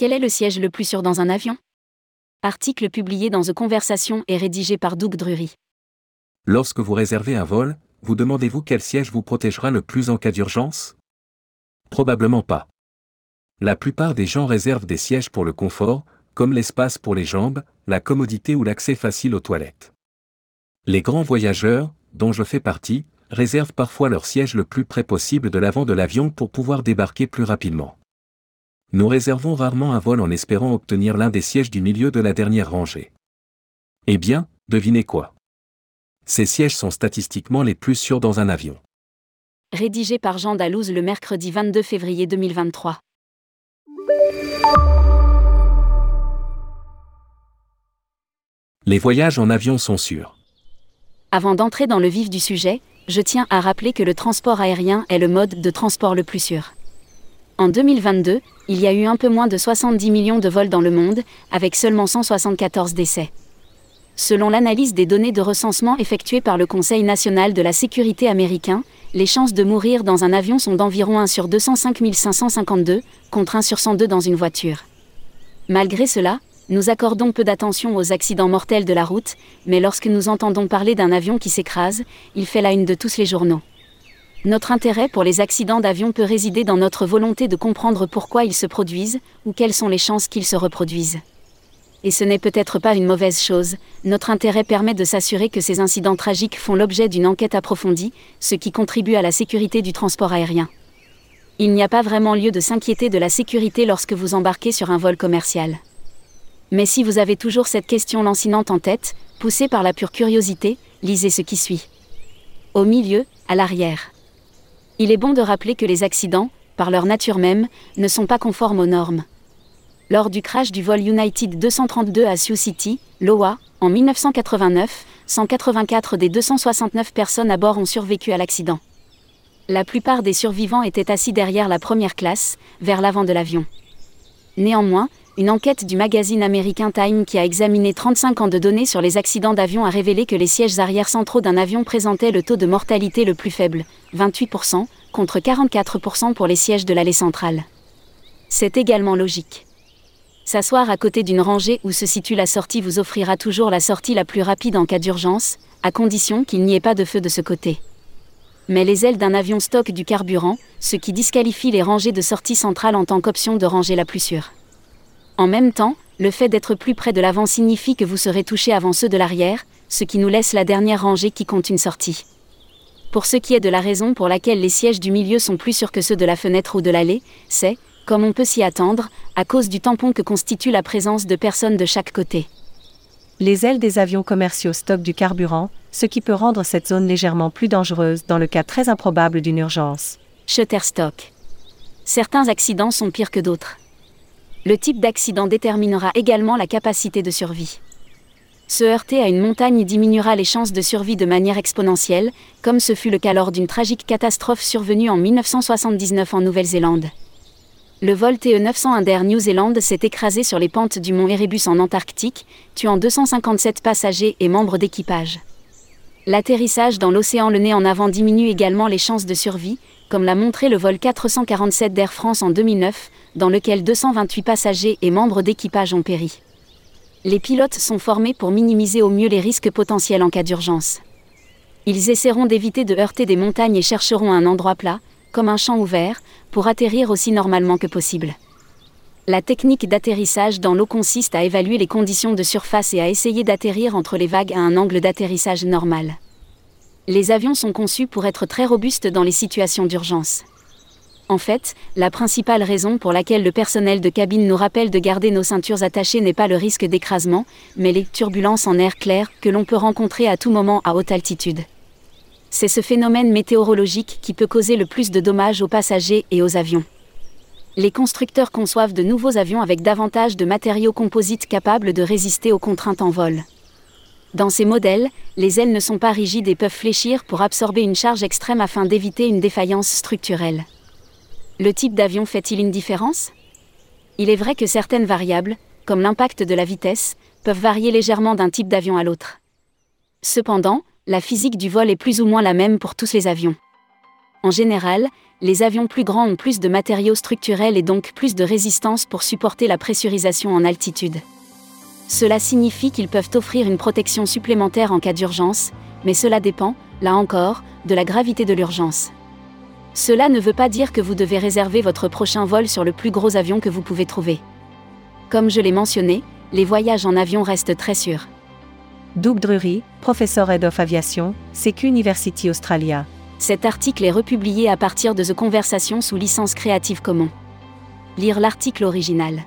Quel est le siège le plus sûr dans un avion? Article publié dans The Conversation et rédigé par Doug Drury. Lorsque vous réservez un vol, vous demandez-vous quel siège vous protégera le plus en cas d'urgence? Probablement pas. La plupart des gens réservent des sièges pour le confort, comme l'espace pour les jambes, la commodité ou l'accès facile aux toilettes. Les grands voyageurs, dont je fais partie, réservent parfois leur siège le plus près possible de l'avant de l'avion pour pouvoir débarquer plus rapidement. Nous réservons rarement un vol en espérant obtenir l'un des sièges du milieu de la dernière rangée. Eh bien, devinez quoi? Ces sièges sont statistiquement les plus sûrs dans un avion. Rédigé par Jean Dalouse le mercredi 22 février 2023. Les voyages en avion sont sûrs. Avant d'entrer dans le vif du sujet, je tiens à rappeler que le transport aérien est le mode de transport le plus sûr. En 2022, il y a eu un peu moins de 70 millions de vols dans le monde, avec seulement 174 décès. Selon l'analyse des données de recensement effectuées par le Conseil national de la sécurité américain, les chances de mourir dans un avion sont d'environ 1 sur 205 552, contre 1 sur 102 dans une voiture. Malgré cela, nous accordons peu d'attention aux accidents mortels de la route, mais lorsque nous entendons parler d'un avion qui s'écrase, il fait la une de tous les journaux. Notre intérêt pour les accidents d'avion peut résider dans notre volonté de comprendre pourquoi ils se produisent, ou quelles sont les chances qu'ils se reproduisent. Et ce n'est peut-être pas une mauvaise chose, notre intérêt permet de s'assurer que ces incidents tragiques font l'objet d'une enquête approfondie, ce qui contribue à la sécurité du transport aérien. Il n'y a pas vraiment lieu de s'inquiéter de la sécurité lorsque vous embarquez sur un vol commercial. Mais si vous avez toujours cette question lancinante en tête, poussée par la pure curiosité, lisez ce qui suit. Au milieu, à l'arrière. Il est bon de rappeler que les accidents, par leur nature même, ne sont pas conformes aux normes. Lors du crash du vol United 232 à Sioux City, Iowa, en 1989, 184 des 269 personnes à bord ont survécu à l'accident. La plupart des survivants étaient assis derrière la première classe, vers l'avant de l'avion. Néanmoins, une enquête du magazine américain Time qui a examiné 35 ans de données sur les accidents d'avion a révélé que les sièges arrière centraux d'un avion présentaient le taux de mortalité le plus faible, 28%, contre 44% pour les sièges de l'allée centrale. C'est également logique. S'asseoir à côté d'une rangée où se situe la sortie vous offrira toujours la sortie la plus rapide en cas d'urgence, à condition qu'il n'y ait pas de feu de ce côté. Mais les ailes d'un avion stockent du carburant, ce qui disqualifie les rangées de sortie centrale en tant qu'option de rangée la plus sûre. En même temps, le fait d'être plus près de l'avant signifie que vous serez touché avant ceux de l'arrière, ce qui nous laisse la dernière rangée qui compte une sortie. Pour ce qui est de la raison pour laquelle les sièges du milieu sont plus sûrs que ceux de la fenêtre ou de l'allée, c'est, comme on peut s'y attendre, à cause du tampon que constitue la présence de personnes de chaque côté. Les ailes des avions commerciaux stockent du carburant, ce qui peut rendre cette zone légèrement plus dangereuse dans le cas très improbable d'une urgence. Shutterstock. Certains accidents sont pires que d'autres. Le type d'accident déterminera également la capacité de survie. Se heurter à une montagne diminuera les chances de survie de manière exponentielle, comme ce fut le cas lors d'une tragique catastrophe survenue en 1979 en Nouvelle-Zélande. Le vol TE-901 d'Air New Zealand s'est écrasé sur les pentes du mont Erebus en Antarctique, tuant 257 passagers et membres d'équipage. L'atterrissage dans l'océan le nez en avant diminue également les chances de survie, comme l'a montré le vol 447 d'Air France en 2009, dans lequel 228 passagers et membres d'équipage ont péri. Les pilotes sont formés pour minimiser au mieux les risques potentiels en cas d'urgence. Ils essaieront d'éviter de heurter des montagnes et chercheront un endroit plat, comme un champ ouvert, pour atterrir aussi normalement que possible. La technique d'atterrissage dans l'eau consiste à évaluer les conditions de surface et à essayer d'atterrir entre les vagues à un angle d'atterrissage normal. Les avions sont conçus pour être très robustes dans les situations d'urgence. En fait, la principale raison pour laquelle le personnel de cabine nous rappelle de garder nos ceintures attachées n'est pas le risque d'écrasement, mais les turbulences en air clair que l'on peut rencontrer à tout moment à haute altitude. C'est ce phénomène météorologique qui peut causer le plus de dommages aux passagers et aux avions les constructeurs conçoivent de nouveaux avions avec davantage de matériaux composites capables de résister aux contraintes en vol. Dans ces modèles, les ailes ne sont pas rigides et peuvent fléchir pour absorber une charge extrême afin d'éviter une défaillance structurelle. Le type d'avion fait-il une différence? Il est vrai que certaines variables, comme l'impact de la vitesse, peuvent varier légèrement d'un type d'avion à l'autre. Cependant, la physique du vol est plus ou moins la même pour tous les avions. En général, les avions plus grands ont plus de matériaux structurels et donc plus de résistance pour supporter la pressurisation en altitude. Cela signifie qu'ils peuvent offrir une protection supplémentaire en cas d'urgence, mais cela dépend, là encore, de la gravité de l'urgence. Cela ne veut pas dire que vous devez réserver votre prochain vol sur le plus gros avion que vous pouvez trouver. Comme je l'ai mentionné, les voyages en avion restent très sûrs. Doug Drury, professeur Head of Aviation, CQ University Australia. Cet article est republié à partir de The Conversation sous licence Creative Commons. Lire l'article original.